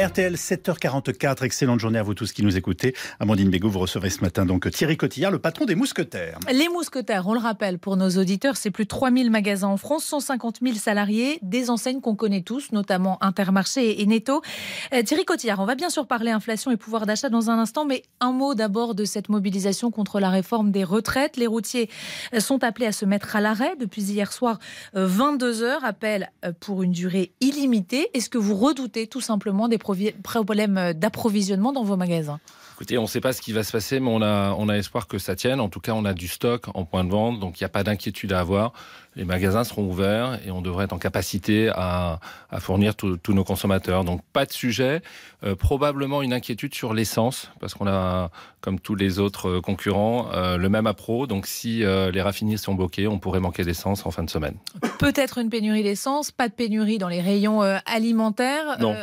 RTL 7h44, excellente journée à vous tous qui nous écoutez. Amandine Bégaud, vous recevrez ce matin donc Thierry Cotillard, le patron des mousquetaires. Les mousquetaires, on le rappelle pour nos auditeurs, c'est plus de 3000 magasins en France, 150 000 salariés, des enseignes qu'on connaît tous, notamment Intermarché et Netto. Euh, Thierry Cotillard, on va bien sûr parler inflation et pouvoir d'achat dans un instant, mais un mot d'abord de cette mobilisation contre la réforme des retraites. Les routiers euh, sont appelés à se mettre à l'arrêt depuis hier soir 22 euh, heures, appel pour une durée illimitée. Est-ce que vous redoutez tout simplement des problème d'approvisionnement dans vos magasins Écoutez, on ne sait pas ce qui va se passer, mais on a, on a espoir que ça tienne. En tout cas, on a du stock en point de vente, donc il n'y a pas d'inquiétude à avoir. Les magasins seront ouverts et on devrait être en capacité à, fournir tous nos consommateurs. Donc pas de sujet. Euh, probablement une inquiétude sur l'essence, parce qu'on a, comme tous les autres euh, concurrents, euh, le même appro. Donc si les raffineries sont bloquées, on pourrait manquer d'essence en fin de semaine. Peut-être une pénurie d'essence, pas de pénurie dans les rayons alimentaires. Non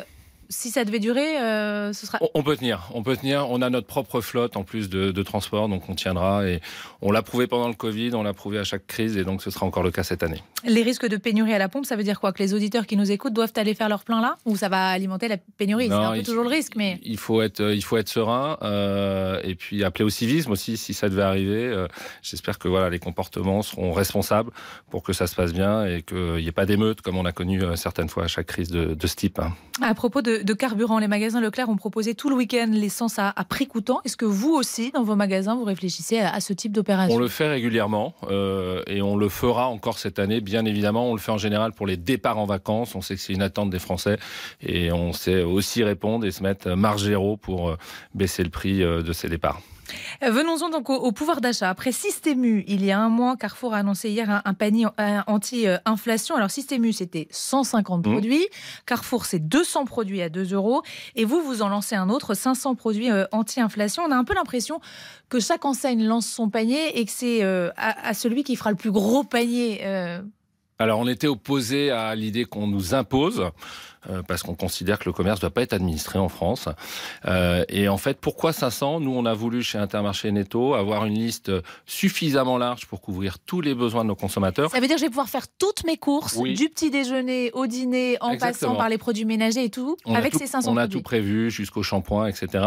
si ça devait durer, euh, ce sera. On, peut tenir. On peut tenir. On a notre propre flotte en plus de, transport, donc on tiendra. Et on l'a prouvé pendant le Covid, on l'a prouvé à chaque crise, et donc ce sera encore le cas cette année. Les risques de pénurie à la pompe, ça veut dire quoi? Que les auditeurs qui nous écoutent doivent aller faire leur plein là, ou ça va alimenter la pénurie? C'est un peu toujours le risque, mais il faut être, il faut être serein, euh, et puis appeler au civisme aussi si ça devait arriver. Euh, j'espère que voilà, les comportements seront responsables pour que ça se passe bien et qu'il n'y ait pas d'émeute comme on a connu certaines fois à chaque crise de, ce type. Hein. À propos de de, carburant. Les magasins Leclerc ont proposé tout le week-end l'essence à, prix coûtant. Est-ce que vous aussi, dans vos magasins, vous réfléchissez à, ce type d'opération On le fait régulièrement euh, et on le fera encore cette année, bien évidemment. On le fait en général pour les départs en vacances. On sait que c'est une attente des Français et on sait aussi répondre et se mettre marge zéro pour euh, baisser le prix euh, de ces départs. Euh, venons-en donc au, pouvoir d'achat. Après Systému, il y a un mois, Carrefour a annoncé hier un, panier anti-inflation. Alors Systému, c'était 150 mmh. produits. Carrefour, c'est 200 produits à 2 euros. Et vous, vous en lancez un autre, 500 produits euh, anti-inflation. On a un peu l'impression que chaque enseigne lance son panier et que c'est euh, à, celui qui fera le plus gros panier. Alors on était opposé à l'idée qu'on nous impose. Euh, parce qu'on considère que le commerce ne doit pas être administré en France. Euh, et en fait, pourquoi 500 Nous, on a voulu chez Intermarché Netto avoir une liste suffisamment large pour couvrir tous les besoins de nos consommateurs. Ça veut dire que je vais pouvoir faire toutes mes courses, du petit déjeuner au dîner, en passant par les produits ménagers et tout, avec ces 500 On a tout prévu jusqu'au shampoing, etc.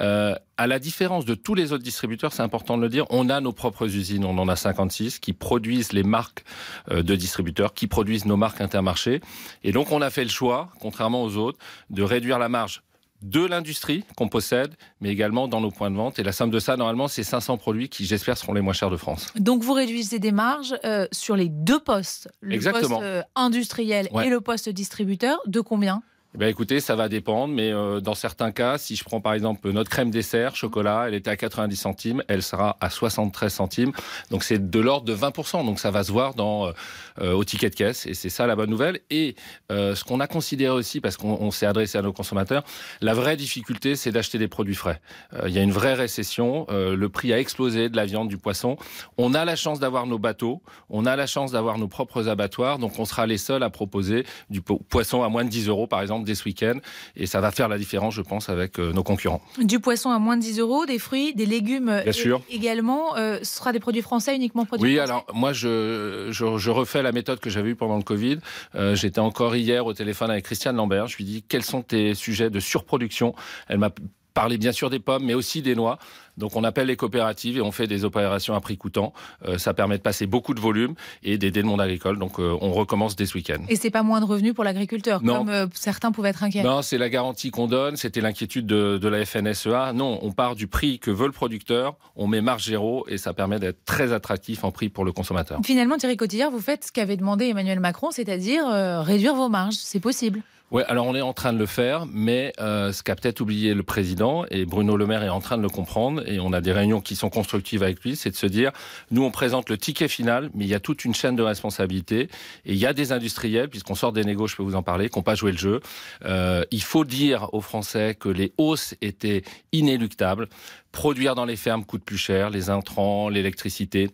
Euh, à la différence de tous les autres distributeurs, c'est important de le dire, on a nos propres usines, on en a 56 qui produisent les marques de distributeurs, qui produisent nos marques intermarchés. Et donc on a fait le choix contrairement aux autres, de réduire la marge de l'industrie qu'on possède, mais également dans nos points de vente. Et la somme de ça, normalement, c'est 500 produits qui, j'espère, seront les moins chers de France. Donc, vous réduisez des marges euh, sur les deux postes, le poste euh, industriel et le poste distributeur, de combien? Eh ben, écoutez, ça va dépendre, mais euh, dans certains cas, si je prends par exemple notre crème dessert chocolat, elle était à 90 centimes, elle sera à 73 centimes, donc c'est de l'ordre de 20%, donc ça va se voir dans euh, au ticket de caisse, et c'est ça la bonne nouvelle. Et euh, ce qu'on a considéré aussi, parce qu'on s'est adressé à nos consommateurs, la vraie difficulté, c'est d'acheter des produits frais. Il y a une vraie récession, le prix a explosé de la viande, du poisson. On a la chance d'avoir nos bateaux, on a la chance d'avoir nos propres abattoirs, donc on sera les seuls à proposer du poisson à moins de 10 euros, par exemple dès ce week-end. Et ça va faire la différence, je pense, avec euh, nos concurrents. Du poisson à moins de 10 euros, des fruits, des légumes Bien sûr. également. Euh, ce sera des produits français, uniquement produits oui, français alors moi, je, je, refais la méthode que j'avais eue pendant le Covid. Euh, j'étais encore hier au téléphone avec Christiane Lambert. Je lui dis quels sont tes sujets de surproduction? Elle m'a parlé bien sûr des pommes, mais aussi des noix. Donc on appelle les coopératives et on fait des opérations à prix coûtant. Euh, ça permet de passer beaucoup de volume et d'aider le monde agricole. Donc euh, on recommence dès ce week-end. Et c'est pas moins de revenus pour l'agriculteur, comme euh, certains pouvaient être inquiets. Non, c'est la garantie qu'on donne. C'était l'inquiétude de, de, la FNSEA. Non, on part du prix que veut le producteur, on met marge zéro et ça permet d'être très attractif en prix pour le consommateur. Finalement, Thierry Cotillard, vous faites ce qu'avait demandé Emmanuel Macron, c'est-à-dire réduire vos marges. C'est possible. Oui, alors on est en train de le faire, mais euh, ce qu'a peut-être oublié le président, et Bruno Le Maire est en train de le comprendre, et on a des réunions qui sont constructives avec lui, c'est de se dire, nous on présente le ticket final, mais il y a toute une chaîne de responsabilité, et il y a des industriels, puisqu'on sort des négos, je peux vous en parler, qui n'ont pas joué le jeu. Euh, il faut dire aux Français que les hausses étaient inéluctables. Produire dans les fermes coûte plus cher, les intrants, l'électricité.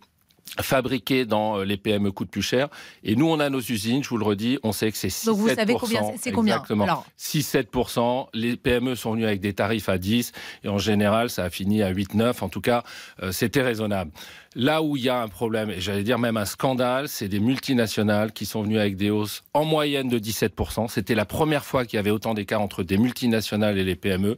Fabriqués dans euh, les PME coûtent plus cher. Et nous, on a nos usines, je vous le redis, on sait que c'est 6 Donc vous savez combien c'est combien Exactement. 6-7%. Les PME sont venus avec des tarifs à 10 et en général, ça a fini à 8-9. En tout cas, euh, c'était raisonnable. Là où il y a un problème, et j'allais dire même un scandale, c'est des multinationales qui sont venues avec des hausses en moyenne de 17%. C'était la première fois qu'il y avait autant d'écart entre des multinationales et les PME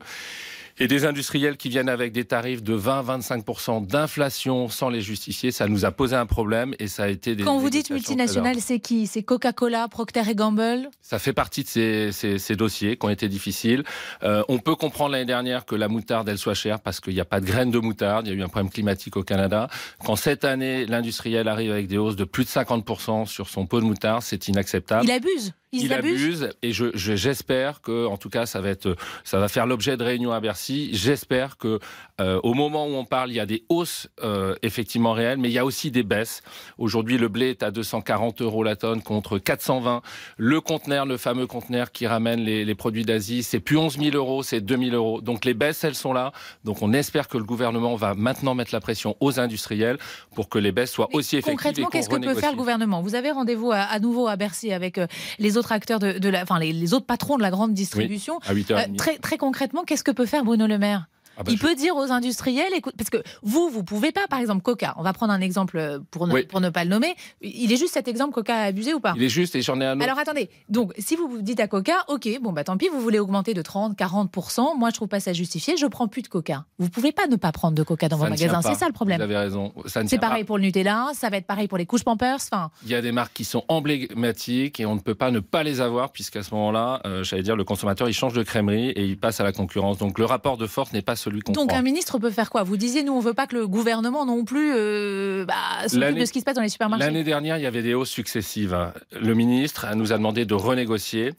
et des industriels qui viennent avec des tarifs de 20-25% d'inflation sans les justifier, ça nous a posé un problème et ça a été des. Quand vous dites multinationales, c'est qui? C'est Coca-Cola, Procter Gamble? Ça fait partie de ces, ces, ces, dossiers qui ont été difficiles. Euh, on peut comprendre l'année dernière que la moutarde, elle soit chère parce qu'il n'y a pas de graines de moutarde. Il y a eu un problème climatique au Canada. Quand cette année, l'industriel arrive avec des hausses de plus de 50% sur son pot de moutarde, c'est inacceptable. Il abuse? Il abuse et je, j'espère que, en tout cas, ça va être, ça va faire l'objet de réunions à Bercy. J'espère que, euh, au moment où on parle, il y a des hausses euh, effectivement réelles, mais il y a aussi des baisses. Aujourd'hui, le blé est à 240 euros la tonne contre 420. Le conteneur, le fameux conteneur qui ramène les, les produits d'Asie, c'est plus 11 000 euros, c'est 2 000 euros. Donc les baisses, elles sont là. Donc on espère que le gouvernement va maintenant mettre la pression aux industriels pour que les baisses soient aussi effectives. Concrètement, qu'est-ce que peut faire le gouvernement? Vous avez rendez-vous à, à, nouveau à Bercy avec euh, les autres autres acteurs de, la, enfin les, autres patrons de la grande distribution. Euh, très, très concrètement, qu'est-ce que peut faire Bruno Le Maire? Ah bah il peut dire aux industriels, écoute, parce que vous, vous pouvez pas, par exemple, Coca, on va prendre un exemple euh, pour ne, pour ne pas le nommer, il est juste cet exemple, Coca a abusé ou pas? Il est juste et j'en ai un autre. Alors attendez, donc si vous vous dites à Coca, ok, bon bah tant pis, vous voulez augmenter de 30, 40%, moi je trouve pas ça justifié, je prends plus de Coca. Vous pouvez pas ne pas prendre de Coca dans vos magasins, c'est ça le problème. Vous avez raison. C'est pareil pour le Nutella, ça va être pareil pour les couches Pampers, enfin. Il y a des marques qui sont emblématiques et on ne peut pas ne pas les avoir puisqu'à ce moment-là, euh, j'allais dire, le consommateur il change de crèmerie et il passe à la concurrence. Donc le rapport de force n'est pas celui qu'on Donc un ministre peut faire quoi? Vous disiez, nous, on veut pas que le gouvernement non plus euh, bah, s'occupe de ce qui se passe dans les supermarchés. L'année dernière, il y avait des hausses successives. Le ministre nous a demandé de renégocier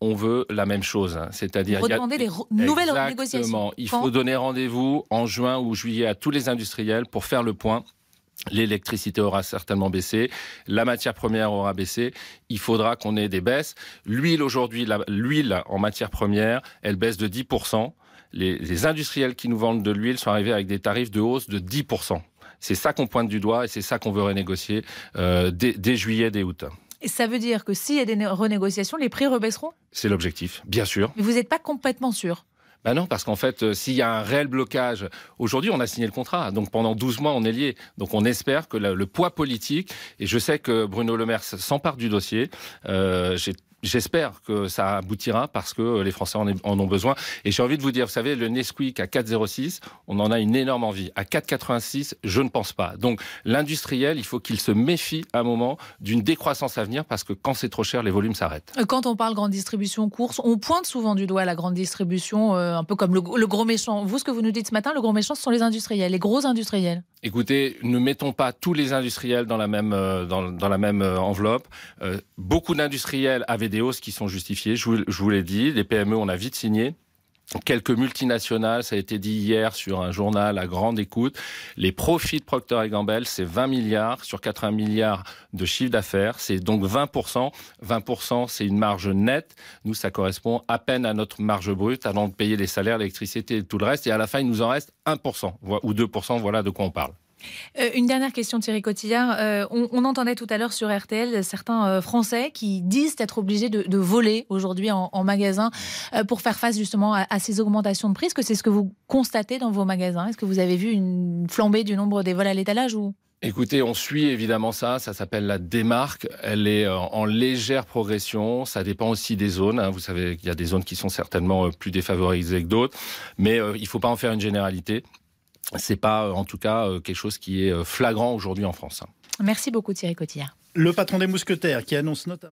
on veut la même chose, c'est-à-dire redemander des nouvelles négociations. Il faut donner rendez-vous en juin ou juillet à tous les industriels pour faire le point. L'électricité aura certainement baissé, la matière première aura baissé. Il faudra qu'on ait des baisses. L'huile aujourd'hui, l'huile en matière première, elle baisse de 10 les, industriels qui nous vendent de l'huile sont arrivés avec des tarifs de hausse de 10%. C'est ça qu'on pointe du doigt et c'est ça qu'on veut renégocier euh, dès, juillet, dès août. Et ça veut dire que s'il y a des renégociations, les prix rebaisseront? C'est l'objectif, bien sûr. Mais vous n'êtes pas complètement sûr? Ben non, parce qu'en fait, euh, s'il y a un réel blocage, aujourd'hui on a signé le contrat, donc pendant 12 mois on est lié. Donc on espère que le, poids politique, et je sais que Bruno Le Maire s'empare du dossier, euh, j'ai J'espère que ça aboutira parce que les Français en, ont besoin. Et j'ai envie de vous dire, vous savez, le Nesquik à 4,06, on en a une énorme envie. À 4,86, je ne pense pas. Donc l'industriel, il faut qu'il se méfie à un moment d'une décroissance à venir parce que quand c'est trop cher, les volumes s'arrêtent. Quand on parle grande distribution course, on pointe souvent du doigt la grande distribution, euh, un peu comme le, le, gros méchant. Vous, ce que vous nous dites ce matin, le gros méchant, ce sont les industriels, les gros industriels. Écoutez, ne mettons pas tous les industriels dans la même, euh, euh, enveloppe. Euh, beaucoup d'industriels avaient des hausses qui sont justifiées, je vous, je vous l'ai dit. Les PME, on a vite signé quelques multinationales, ça a été dit hier sur un journal à grande écoute. Les profits de Procter Gamble, c'est 20 milliards sur 80 milliards de chiffre d'affaires. C'est donc 20%. 20%, c'est une marge nette. Nous, ça correspond à peine à notre marge brute avant de payer les salaires, l'électricité et tout le reste. Et à la fin, il nous en reste 1% ou 2%. Voilà de quoi on parle. Euh, une dernière question, Thierry Cotillard. Euh, on, entendait tout à l'heure sur RTL certains euh, Français qui disent être obligés de, voler aujourd'hui en, magasin pour faire face justement à, ces augmentations de prix. Est-ce que c'est ce que vous constatez dans vos magasins? Est-ce que vous avez vu une flambée du nombre des vols à l'étalage ou? Écoutez, on suit évidemment ça. Ça s'appelle la démarque. Elle est en légère progression. Ça dépend aussi des zones. Hein. Vous savez qu'il y a des zones qui sont certainement plus défavorisées que d'autres. Mais il ne faut pas en faire une généralité c'est pas euh, en tout cas euh, quelque chose qui est euh, flagrant aujourd'hui en France. Merci beaucoup Thierry Cotillard. Le patron des mousquetaires qui annonce notamment